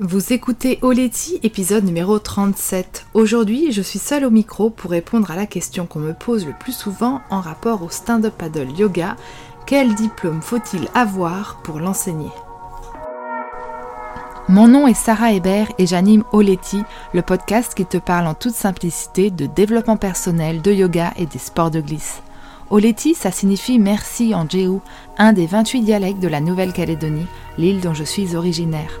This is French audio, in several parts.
Vous écoutez Oleti, épisode numéro 37. Aujourd'hui, je suis seule au micro pour répondre à la question qu'on me pose le plus souvent en rapport au stand-up paddle yoga. Quel diplôme faut-il avoir pour l'enseigner? Mon nom est Sarah Hébert et j'anime Oleti, le podcast qui te parle en toute simplicité de développement personnel, de yoga et des sports de glisse. Oleti, ça signifie merci en Jéhu, un des 28 dialectes de la Nouvelle-Calédonie, l'île dont je suis originaire.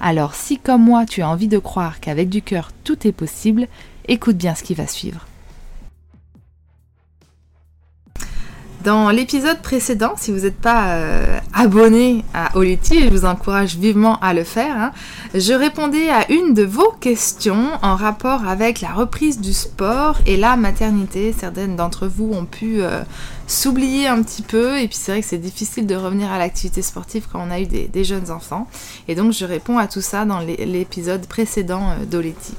Alors si comme moi tu as envie de croire qu'avec du cœur tout est possible, écoute bien ce qui va suivre. Dans l'épisode précédent, si vous n'êtes pas euh, abonné à Oleti, je vous encourage vivement à le faire, hein, je répondais à une de vos questions en rapport avec la reprise du sport et la maternité. Certaines d'entre vous ont pu euh, s'oublier un petit peu et puis c'est vrai que c'est difficile de revenir à l'activité sportive quand on a eu des, jeunes enfants. Et donc je réponds à tout ça dans l'épisode précédent euh, d'Oleti.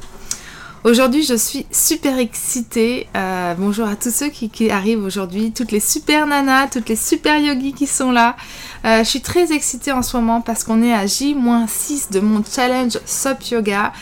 Aujourd'hui, je suis super excitée. Euh, bonjour à tous ceux qui, arrivent aujourd'hui, toutes les super nanas, toutes les super yogis qui sont là. Euh, je suis très excitée en ce moment parce qu'on est à J-6 de mon challenge SOP Yoga.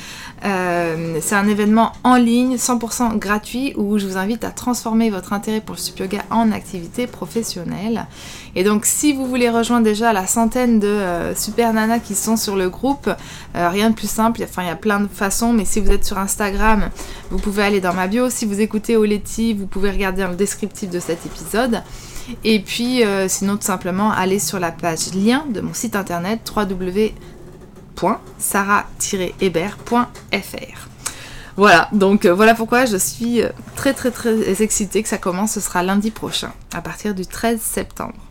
Euh, c'est un événement en ligne, 100% gratuit, où je vous invite à transformer votre intérêt pour le sup yoga en activité professionnelle. Et donc, si vous voulez rejoindre déjà la centaine de euh, super nanas qui sont sur le groupe, euh, rien de plus simple. Enfin, il y a plein de façons, mais si vous êtes sur Instagram, vous pouvez aller dans ma bio. Si vous écoutez Oleti, vous pouvez regarder le descriptif de cet épisode. Et puis, sinon, tout simplement, aller sur la page lien de mon site internet www sarah-hébert.fr. Voilà, donc euh, voilà pourquoi je suis euh, très très très excitée que ça commence, ce sera lundi prochain, à partir du 13 septembre.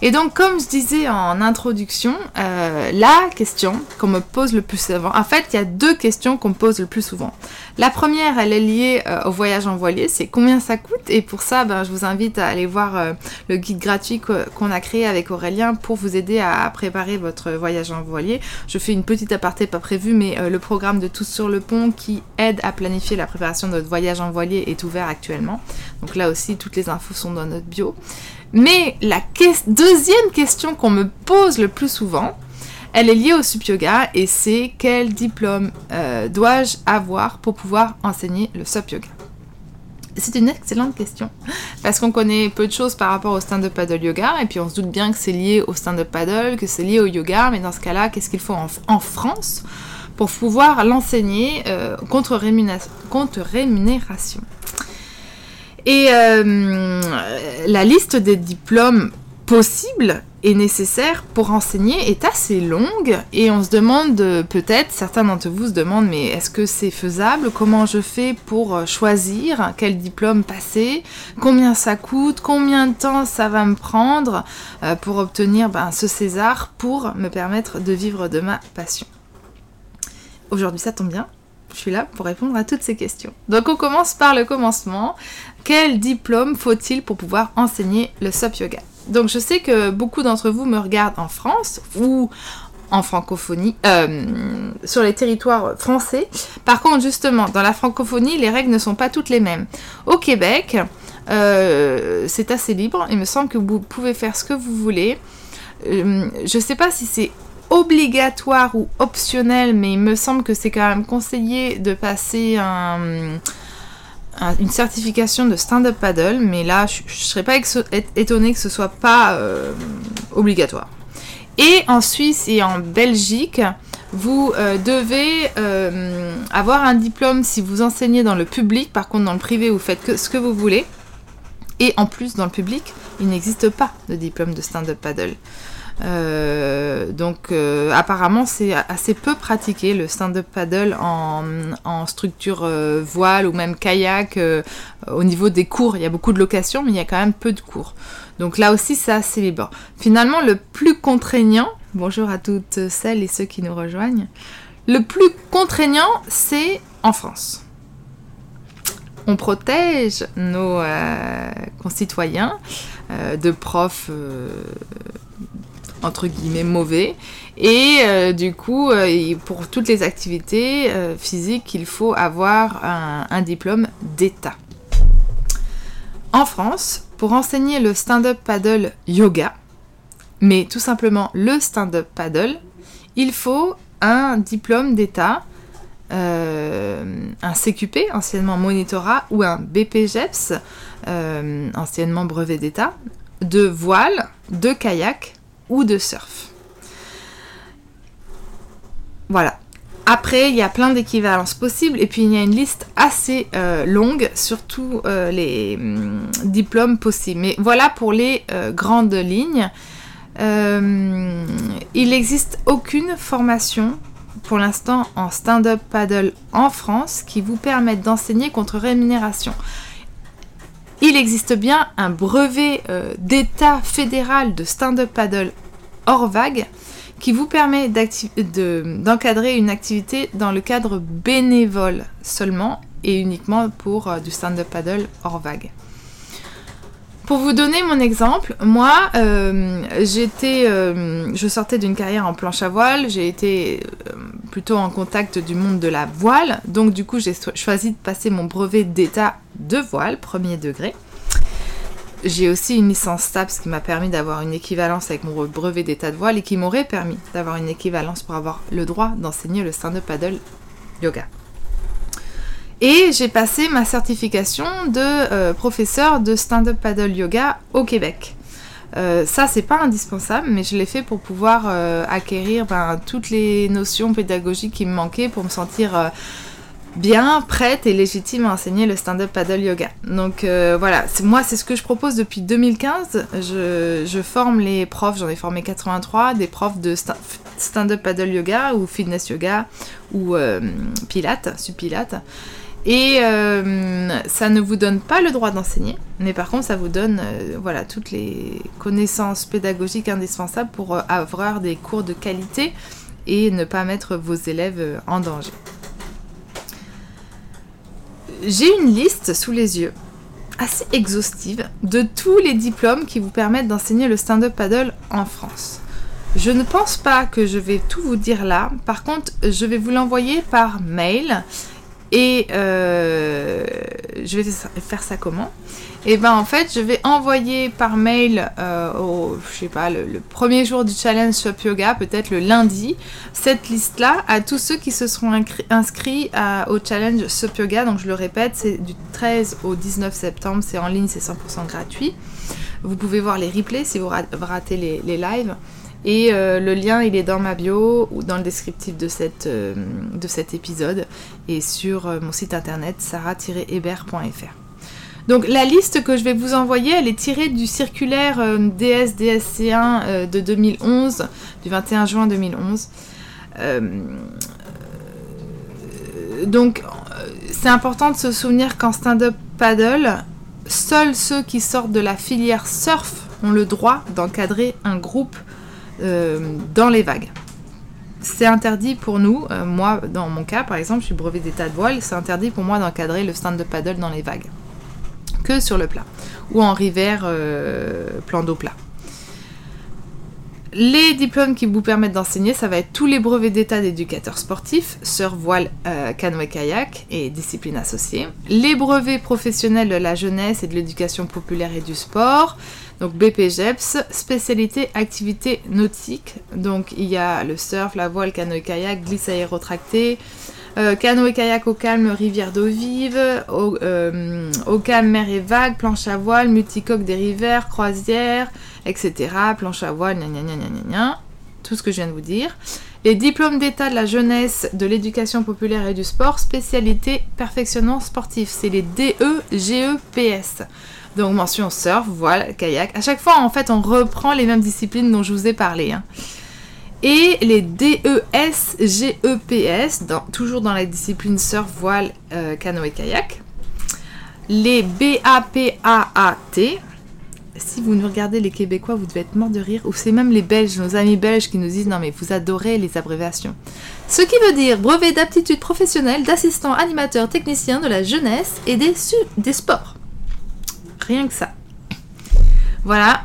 Et donc, comme je disais en introduction, euh, la question qu'on me pose le plus souvent, en fait, il y a deux questions qu'on me pose le plus souvent. La première, elle est liée euh, au voyage en voilier, c'est combien ça coûte? Et pour ça, ben, je vous invite à aller voir euh, le guide gratuit qu'on a créé avec Aurélien pour vous aider à préparer votre voyage en voilier. Je fais une petite aparté pas prévue, mais le programme de Tous sur le pont qui aide à planifier la préparation de votre voyage en voilier est ouvert actuellement. Donc là aussi, toutes les infos sont dans notre bio. Mais la deuxième question qu'on me pose le plus souvent, elle est liée au sup yoga et c'est quel diplôme euh, dois-je avoir pour pouvoir enseigner le sup yoga c'est une excellente question parce qu'on connaît peu de choses par rapport au stand-up paddle yoga et puis on se doute bien que c'est lié au stand-up paddle, que c'est lié au yoga, mais dans ce cas-là, qu'est-ce qu'il faut en, France pour pouvoir l'enseigner euh, contre rémunération? Et euh, la liste des diplômes possibles et nécessaires pour enseigner est assez longue et on se demande peut-être, certains d'entre vous se demandent mais est-ce que c'est faisable? Comment je fais pour euh, choisir quel diplôme passer? Combien ça coûte? Combien de temps ça va me prendre euh, pour obtenir ben, ce César pour me permettre de vivre de ma passion? Aujourd'hui ça tombe bien, je suis là pour répondre à toutes ces questions. Donc on commence par le commencement. Quel diplôme faut-il pour pouvoir enseigner le SOP Yoga Donc je sais que beaucoup d'entre vous me regardent en France ou en francophonie, euh, sur les territoires français. Par contre, justement, dans la francophonie, les règles ne sont pas toutes les mêmes. Au Québec, euh, c'est assez libre. Il me semble que vous pouvez faire ce que vous voulez. Euh, je ne sais pas si c'est obligatoire ou optionnel, mais il me semble que c'est quand même conseillé de passer une certification de stand-up paddle, mais là, je, ne serais pas étonnée que ce soit pas euh, obligatoire. Et en Suisse et en Belgique, vous euh, devez euh, avoir un diplôme si vous enseignez dans le public. Par contre, dans le privé, vous faites ce que vous voulez. Et en plus, dans le public, il n'existe pas de diplôme de stand-up paddle. Euh, donc euh, apparemment c'est assez peu pratiqué le stand-up paddle en, structure euh, voile ou même kayak au niveau des cours. Il y a beaucoup de locations mais il y a quand même peu de cours. Donc là aussi c'est assez libre. Finalement le plus contraignant, bonjour à toutes celles et ceux qui nous rejoignent, le plus contraignant c'est en France. on protège nos concitoyens de profs entre guillemets mauvais. Et du coup, pour toutes les activités physiques, il faut avoir un diplôme d'État. En France, pour enseigner le stand-up paddle yoga, mais tout simplement le stand-up paddle, il faut un diplôme d'État, euh, un CQP, anciennement monitorat, ou un BPGEPS, euh, anciennement brevet d'État, de voile, de kayak de surf. Voilà. Après, il y a plein d'équivalences possibles et puis il y a une liste assez euh, longue sur tous les hum, diplômes possibles. Mais voilà pour les grandes lignes. Euh, il n'existe aucune formation pour l'instant en stand-up paddle en France qui vous permette d'enseigner contre rémunération. Il existe bien un brevet euh, d'état fédéral de stand-up paddle hors vague qui vous permet d'encadrer une activité dans le cadre bénévole seulement et uniquement pour euh, du stand-up paddle hors vague. Pour vous donner mon exemple, moi, euh, j'étais, euh, je sortais d'une carrière en planche à voile, j'ai été euh, plutôt en contact du monde de la voile, donc du coup j'ai choisi de passer mon brevet d'état de voile, premier degré. J'ai aussi une licence STAPS qui m'a permis d'avoir une équivalence avec mon brevet d'état de voile et qui m'aurait permis d'avoir une équivalence pour avoir le droit d'enseigner le stand-up paddle yoga. Et j'ai passé ma certification de euh, professeur de stand-up paddle yoga au Québec. Euh, ça, c'est pas indispensable, mais je l'ai fait pour pouvoir euh, acquérir ben, toutes les notions pédagogiques qui me manquaient pour me sentir bien prête et légitime à enseigner le stand-up paddle yoga. Donc voilà, moi, c'est ce que je propose depuis 2015. Je, je forme les profs, j'en ai formé 83, des profs de stand-up paddle yoga ou fitness yoga ou pilates, subpilates. Et euh, ça ne vous donne pas le droit d'enseigner, mais par contre ça vous donne euh, voilà, toutes les connaissances pédagogiques indispensables pour euh, avoir des cours de qualité et ne pas mettre vos élèves en danger. J'ai une liste sous les yeux assez exhaustive de tous les diplômes qui vous permettent d'enseigner le stand-up paddle en France. Je ne pense pas que je vais tout vous dire là, par contre je vais vous l'envoyer par mail et euh, je vais faire ça comment? Et eh ben en fait, je vais envoyer par mail euh, au, je sais pas, le, premier jour du challenge Shop Yoga, peut-être le lundi, cette liste-là à tous ceux qui se seront inscrits au challenge Shop Yoga. Donc je le répète, c'est du 13 au 19 septembre, c'est en ligne, c'est 100% gratuit. Vous pouvez voir les replays si vous ratez les, les lives. Et euh, le lien, il est dans ma bio ou dans le descriptif de, cette, euh, de cet épisode et sur euh, mon site internet sarah-hébert.fr. Donc la liste que je vais vous envoyer, elle est tirée du circulaire DS-DSC1 de 2011, du 21 juin 2011. donc c'est important de se souvenir qu'en stand-up paddle, seuls ceux qui sortent de la filière surf ont le droit d'encadrer un groupe dans les vagues. C'est interdit pour nous, euh, moi dans mon cas par exemple, je suis brevet d'état de voile, c'est interdit pour moi d'encadrer le stand de paddle dans les vagues. Que sur le plat. Ou en rivière, euh, plan d'eau plat. Les diplômes qui vous permettent d'enseigner, ça va être tous les brevets d'état d'éducateur sportif, sur voile, canoë kayak et disciplines associées. Les brevets professionnels de la jeunesse et de l'éducation populaire et du sport. Donc BPGEPS, spécialité activité nautique. Donc il y a le surf, la voile, canoë-kayak, glisse aérotracté, euh, canoë-kayak au calme, rivière d'eau vive, euh, au, calme, mer et vague, planche à voile, multicoque des rivières, croisière, etc. Planche à voile, gna gna gna gna gna tout ce que je viens de vous dire. Les diplômes d'état de la jeunesse, de l'éducation populaire et du sport, spécialité perfectionnement sportif. C'est les DE-GEPS. Donc mention surf, voile, kayak. À chaque fois, en fait, on reprend les mêmes disciplines dont je vous ai parlé. Hein. Et les DES, GEPS, toujours dans la discipline surf, voile, euh, canoë, kayak. Les BAPAAT, si vous nous regardez les Québécois, vous devez être mort de rire. Ou c'est même les Belges, nos amis belges qui nous disent non mais vous adorez les abréviations. Ce qui veut dire brevet d'aptitude professionnelle d'assistant animateur technicien de la jeunesse et des, des sports. Rien que ça. Voilà.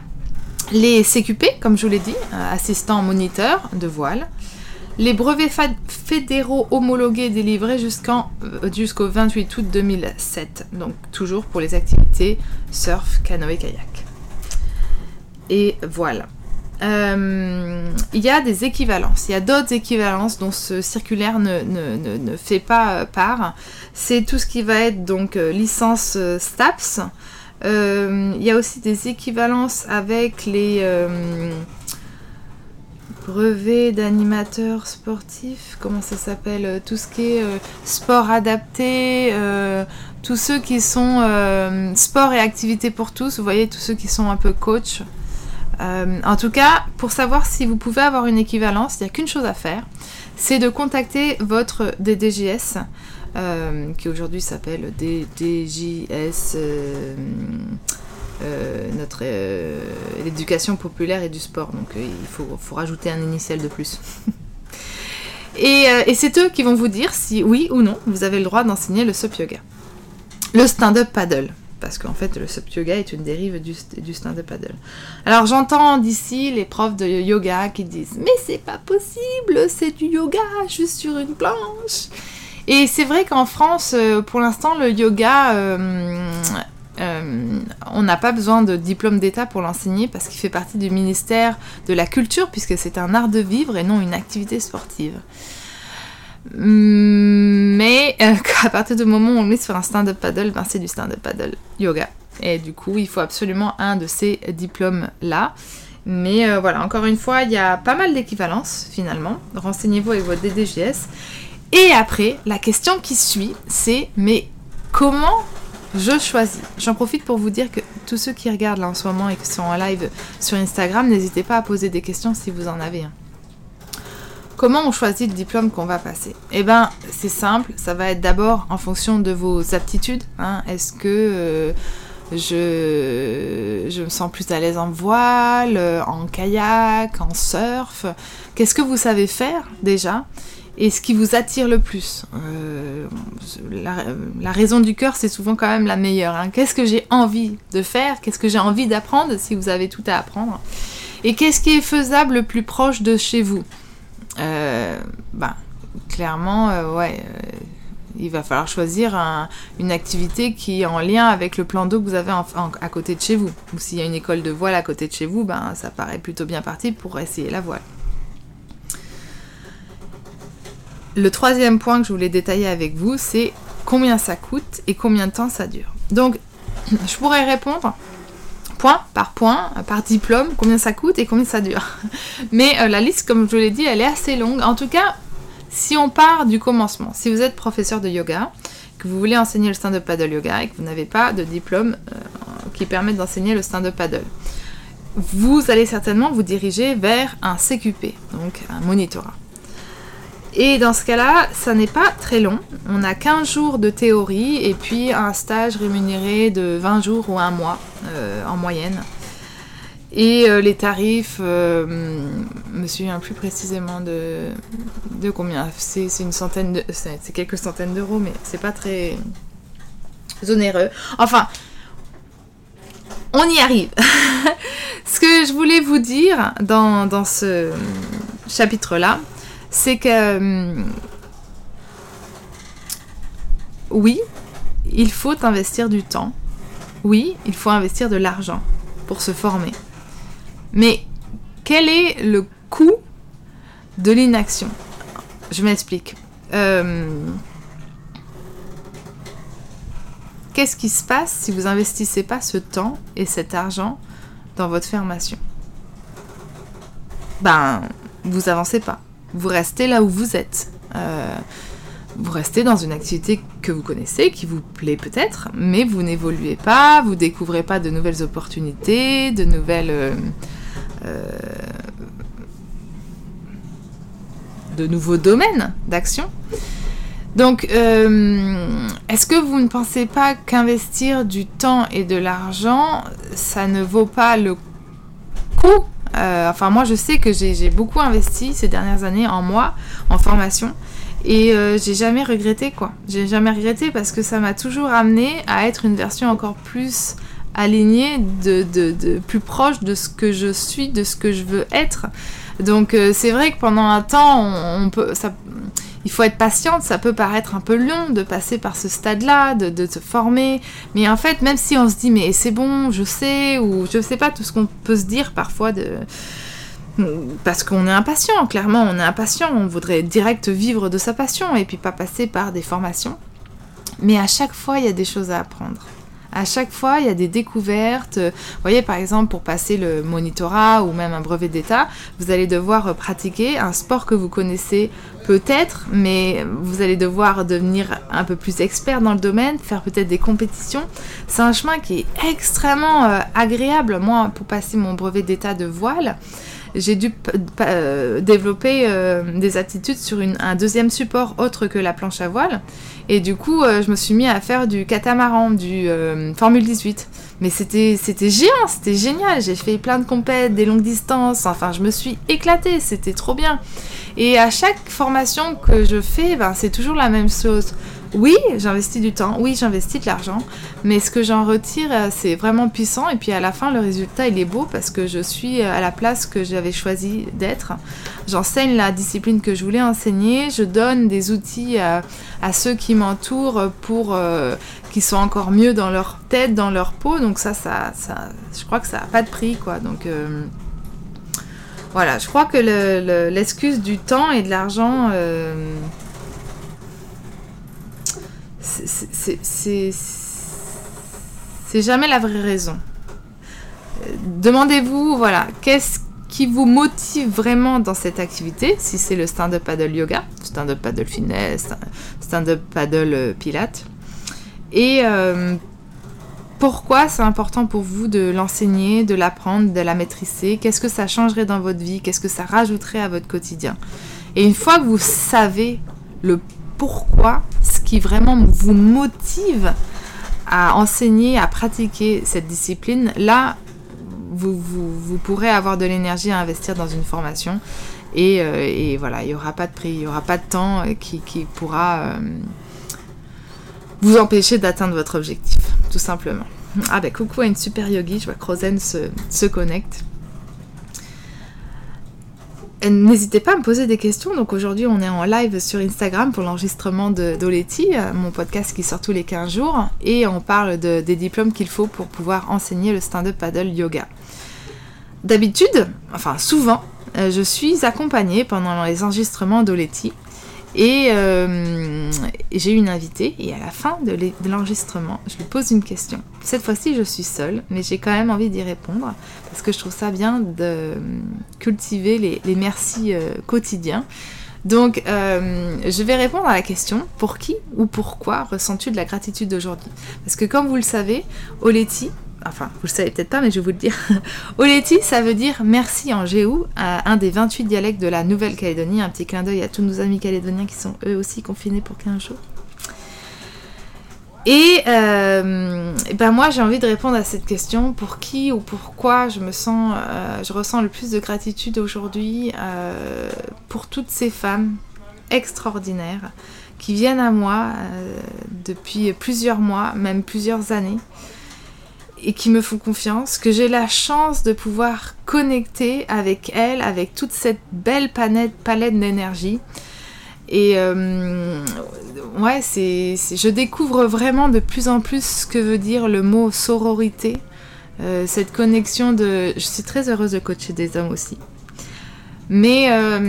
Les CQP, comme je vous l'ai dit, euh, assistant moniteur de voile. Les brevets fédéraux homologués délivrés euh, jusqu'au 28 août 2007. Donc toujours pour les activités surf, canoë, kayak. Et voilà. Euh, il y a des équivalences. Il y a d'autres équivalences dont ce circulaire ne, ne, fait pas part. C'est tout ce qui va être donc licence STAPS. Il y a aussi des équivalences avec les brevet d'animateur sportif, comment ça s'appelle euh, Tout ce qui est euh, sport adapté, euh, tous ceux qui sont sport et activité pour tous, vous voyez, tous ceux qui sont un peu coach. en tout cas, pour savoir si vous pouvez avoir une équivalence, il n'y a qu'une chose à faire, c'est de contacter votre DDJS, qui aujourd'hui s'appelle DDJS euh, notre euh, l'éducation populaire et du sport. Donc euh, il faut, faut, rajouter un initial de plus. et, et c'est eux qui vont vous dire si oui ou non vous avez le droit d'enseigner le SUP yoga. Le stand-up paddle parce qu'en fait le SUP yoga est une dérive du, du stand-up paddle. Alors j'entends d'ici les profs de yoga qui disent mais c'est pas possible, c'est du yoga juste sur une planche. Et c'est vrai qu'en France, pour l'instant, le yoga euh, on n'a pas besoin de diplôme d'État pour l'enseigner parce qu'il fait partie du ministère de la Culture puisque c'est un art de vivre et non une activité sportive. Mais euh, à partir du moment où on met sur un stand-up paddle, ben c'est du stand-up paddle yoga. Et du coup, il faut absolument un de ces diplômes-là. Mais euh, voilà, encore une fois, il y a pas mal d'équivalences finalement. Renseignez-vous avec votre DDGS. Et après, la question qui suit, c'est mais comment je choisis? J'en profite pour vous dire que tous ceux qui regardent là en ce moment et qui sont en live sur Instagram, n'hésitez pas à poser des questions si vous en avez un. Comment on choisit le diplôme qu'on va passer? Eh bien, c'est simple, ça va être d'abord en fonction de vos aptitudes. Hein. Est-ce que euh, je, je me sens plus à l'aise en voile, en kayak, en surf? Qu'est-ce que vous savez faire déjà? Et ce qui vous attire le plus. Euh, la, raison du cœur, c'est souvent quand même la meilleure. Hein. Qu'est-ce que j'ai envie de faire? Qu'est-ce que j'ai envie d'apprendre si vous avez tout à apprendre? Et qu'est-ce qui est faisable le plus proche de chez vous? Euh, ben, Clairement, euh, ouais, il va falloir choisir une activité qui est en lien avec le plan d'eau que vous avez à côté de chez vous. Ou s'il y a une école de voile à côté de chez vous, ben, ça paraît plutôt bien parti pour essayer la voile. Le troisième point que je voulais détailler avec vous, c'est combien ça coûte et combien de temps ça dure. Donc, je pourrais répondre point par point, par diplôme, combien ça coûte et combien ça dure. Mais euh, la liste, comme je vous l'ai dit, elle est assez longue. En tout cas, si on part du commencement, si vous êtes professeur de yoga, que vous voulez enseigner le stand-up paddle yoga et que vous n'avez pas de diplôme euh, qui permet d'enseigner le stand-up paddle, vous allez certainement vous diriger vers un CQP, donc un monitorat. Et dans ce cas-là, ça n'est pas très long. On a 15 jours de théorie et puis un stage rémunéré de 20 jours ou un mois euh, en moyenne. Et euh, les tarifs, euh, je me souviens plus précisément de, de combien. C'est une centaine de. C'est quelques centaines d'euros, mais c'est pas très onéreux. Enfin, on y arrive. ce que je voulais vous dire dans, dans ce chapitre-là, c'est que hum, oui, il faut investir du temps. Oui, il faut investir de l'argent pour se former. Mais quel est le coût de l'inaction? Je m'explique. Hum, qu'est-ce qui se passe si vous investissez pas ce temps et cet argent dans votre formation? Ben, vous avancez pas vous restez là où vous êtes. Euh, vous restez dans une activité que vous connaissez, qui vous plaît peut-être, mais vous n'évoluez pas, vous découvrez pas de nouvelles opportunités, de nouvelles... Euh, euh, de nouveaux domaines d'action. Donc, est-ce que vous ne pensez pas qu'investir du temps et de l'argent, ça ne vaut pas le coup euh, Enfin, moi, je sais que j'ai beaucoup investi ces dernières années en moi, en formation. Et euh, j'ai jamais regretté quoi. J'ai jamais regretté parce que ça m'a toujours amené à être une version encore plus alignée, de, plus proche de ce que je suis, de ce que je veux être. Donc euh, c'est vrai que pendant un temps, on, peut, il faut être patiente, ça peut paraître un peu long de passer par ce stade-là, de, de, se former, mais en fait, même si on se dit mais c'est bon, je sais, ou je sais pas tout ce qu'on peut se dire parfois de parce qu'on est impatient, clairement, on est impatient, on voudrait direct vivre de sa passion et puis pas passer par des formations. Mais à chaque fois, il y a des choses à apprendre. À chaque fois, il y a des découvertes. Vous voyez, par exemple, pour passer le monitorat ou même un brevet d'État, vous allez devoir pratiquer un sport que vous connaissez peut-être, mais vous allez devoir devenir un peu plus expert dans le domaine, faire peut-être des compétitions. C'est un chemin qui est extrêmement euh, agréable. Moi, pour passer mon brevet d'État de voile, j'ai dû euh, développer euh, des attitudes sur un deuxième support autre que la planche à voile. Et du coup, euh, je me suis mis à faire du catamaran, du Formule 18. Mais c'était géant, c'était génial. J'ai fait plein de compètes, des longues distances. Enfin, je me suis éclatée, c'était trop bien. Et à chaque formation que je fais, ben, c'est toujours la même chose. Oui, j'investis du temps, oui, j'investis de l'argent, mais ce que j'en retire, euh, c'est vraiment puissant. Et puis à la fin, le résultat, il est beau parce que je suis à la place que j'avais choisi d'être. J'enseigne la discipline que je voulais enseigner, je donne des outils à, ceux qui m'entourent pour euh, qu'ils soient encore mieux dans leur tête, dans leur peau. Donc ça, ça, je crois que ça n'a pas de prix, quoi. Donc euh, voilà, je crois que l'excuse du temps et de l'argent c'est jamais la vraie raison. Demandez-vous, voilà, qu'est-ce qui vous motive vraiment dans cette activité Si c'est le stand-up paddle yoga, stand-up paddle fitness, stand-up paddle euh, pilate. Et euh, pourquoi c'est important pour vous de l'enseigner, de l'apprendre, de la maîtriser? Qu'est-ce que ça changerait dans votre vie? Qu'est-ce que ça rajouterait à votre quotidien? Et une fois que vous savez le pourquoi, ce qui vraiment vous motive à enseigner, à pratiquer cette discipline, là, vous, vous, pourrez avoir de l'énergie à investir dans une formation. Et, euh, voilà, il n'y aura pas de prix, il n'y aura pas de temps euh, qui, pourra euh, vous empêcher d'atteindre votre objectif, tout simplement. Ah ben coucou à une super yogi, je vois que Rosen se, se connecte. N'hésitez pas à me poser des questions. Donc aujourd'hui, on est en live sur Instagram pour l'enregistrement d'Oleti, euh, mon podcast qui sort tous les 15 jours. Et on parle de, des diplômes qu'il faut pour pouvoir enseigner le stand-up paddle yoga. D'habitude, enfin souvent, euh, je suis accompagnée pendant les enregistrements d'Oleti et euh, j'ai une invitée et à la fin de l'enregistrement, je lui pose une question. Cette fois-ci, je suis seule, mais j'ai quand même envie d'y répondre parce que je trouve ça bien de cultiver les, merci euh, quotidiens. Donc, euh, je vais répondre à la question pour qui ou pourquoi ressens-tu de la gratitude aujourd'hui Parce que, comme vous le savez, Oleti, enfin, vous le savez peut-être pas, mais je vais vous le dire. Oleti, ça veut dire merci en géou, un des 28 dialectes de la Nouvelle-Calédonie. Un petit clin d'œil à tous nos amis calédoniens qui sont eux aussi confinés pour 15 jours. Et, euh, ben moi, j'ai envie de répondre à cette question pour qui ou pourquoi je me sens, euh, je ressens le plus de gratitude aujourd'hui euh, pour toutes ces femmes extraordinaires qui viennent à moi depuis plusieurs mois, même plusieurs années, et qui me font confiance, que j'ai la chance de pouvoir connecter avec elles, avec toute cette belle palette, d'énergie. Et euh, ouais, c'est, je découvre vraiment de plus en plus ce que veut dire le mot sororité, euh, cette connexion de... Je suis très heureuse de coacher des hommes aussi. Mais, euh,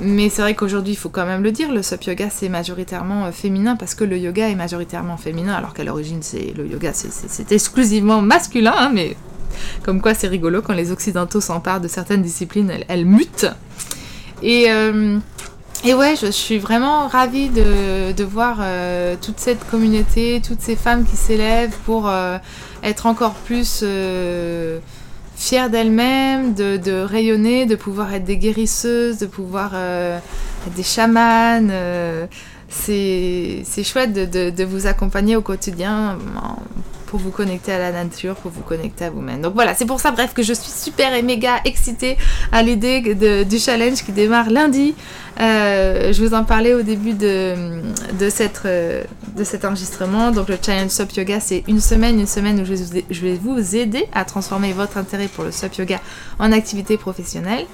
mais c'est vrai qu'aujourd'hui, il faut quand même le dire, le SUP yoga c'est majoritairement euh, féminin parce que le yoga est majoritairement féminin, alors qu'à l'origine, c'est le yoga c'est exclusivement masculin, hein, mais comme quoi c'est rigolo quand les occidentaux s'emparent de certaines disciplines, elles, mutent. Et, euh, et ouais, je suis vraiment ravie de, de voir toute cette communauté, toutes ces femmes qui s'élèvent pour être encore plus fière d'elle-même, de, rayonner, de pouvoir être des guérisseuses, de pouvoir euh, être des chamanes, euh, c'est chouette de, de, vous accompagner au quotidien pour vous connecter à la nature, pour vous connecter à vous-même. Donc voilà, c'est pour ça, bref, que je suis super et méga excitée à l'idée du challenge qui démarre lundi. Euh, je vous en parlais au début de, de, euh, cet enregistrement. Donc le challenge SUP Yoga, c'est une semaine, une semaine où je vais, vous aider à transformer votre intérêt pour le SUP Yoga en activité professionnelle.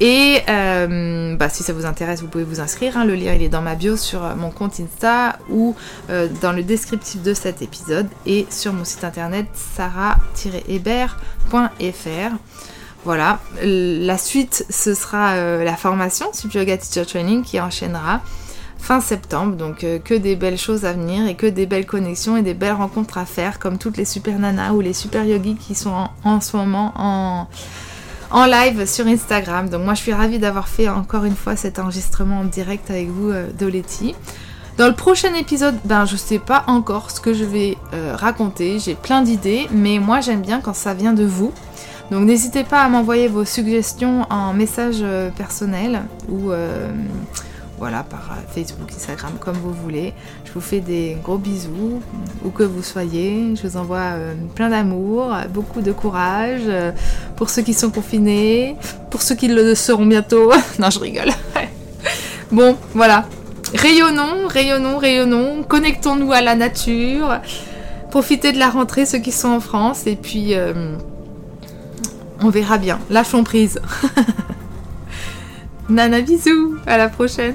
Et euh, bah, si ça vous intéresse, vous pouvez vous inscrire. Hein. Le lien il est dans ma bio sur mon compte Insta ou dans le descriptif de cet épisode et sur mon site internet sarah-hébert.fr. Voilà, la suite ce sera la formation Super Yoga Teacher Training qui enchaînera fin septembre. Donc que des belles choses à venir et que des belles connexions et des belles rencontres à faire comme toutes les super nanas ou les super yogis qui sont en ce moment en en live sur Instagram. Donc moi je suis ravie d'avoir fait encore une fois cet enregistrement en direct avec vous euh, Doletti. Dans le prochain épisode, ben je sais pas encore ce que je vais euh, raconter, j'ai plein d'idées, mais moi j'aime bien quand ça vient de vous. Donc n'hésitez pas à m'envoyer vos suggestions en message euh, personnel ou voilà, par euh, Facebook, Instagram, comme vous voulez. Je vous fais des gros bisous, où que vous soyez. Je vous envoie euh, plein d'amour, beaucoup de courage euh, pour ceux qui sont confinés, pour ceux qui le seront bientôt. non, je rigole. bon, voilà. Rayonnons, rayonnons, rayonnons. Connectons-nous à la nature. Profitez de la rentrée, ceux qui sont en France. Et puis, on verra bien. Lâchons prise. Nana, bisous. À la prochaine.